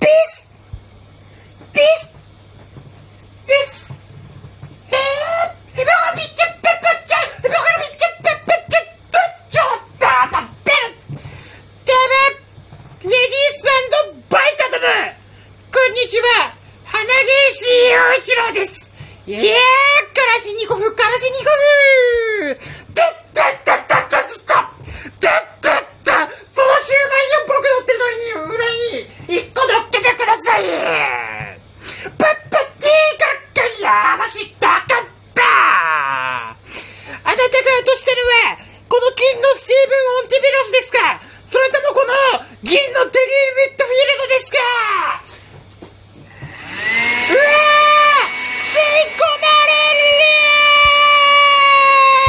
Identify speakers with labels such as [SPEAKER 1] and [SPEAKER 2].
[SPEAKER 1] ピスピスピスえー、ヘバガビッチャペップチャヘバガビッチャペップチャトッチョッターサペルデブレディースバイタドムこんにちは花毛石陽一郎ですいやーからしにこふからしにこふしたかったあなたが落としたのはこの金のスティーブン・オンティベロスですか？それともこの銀のテリーヴ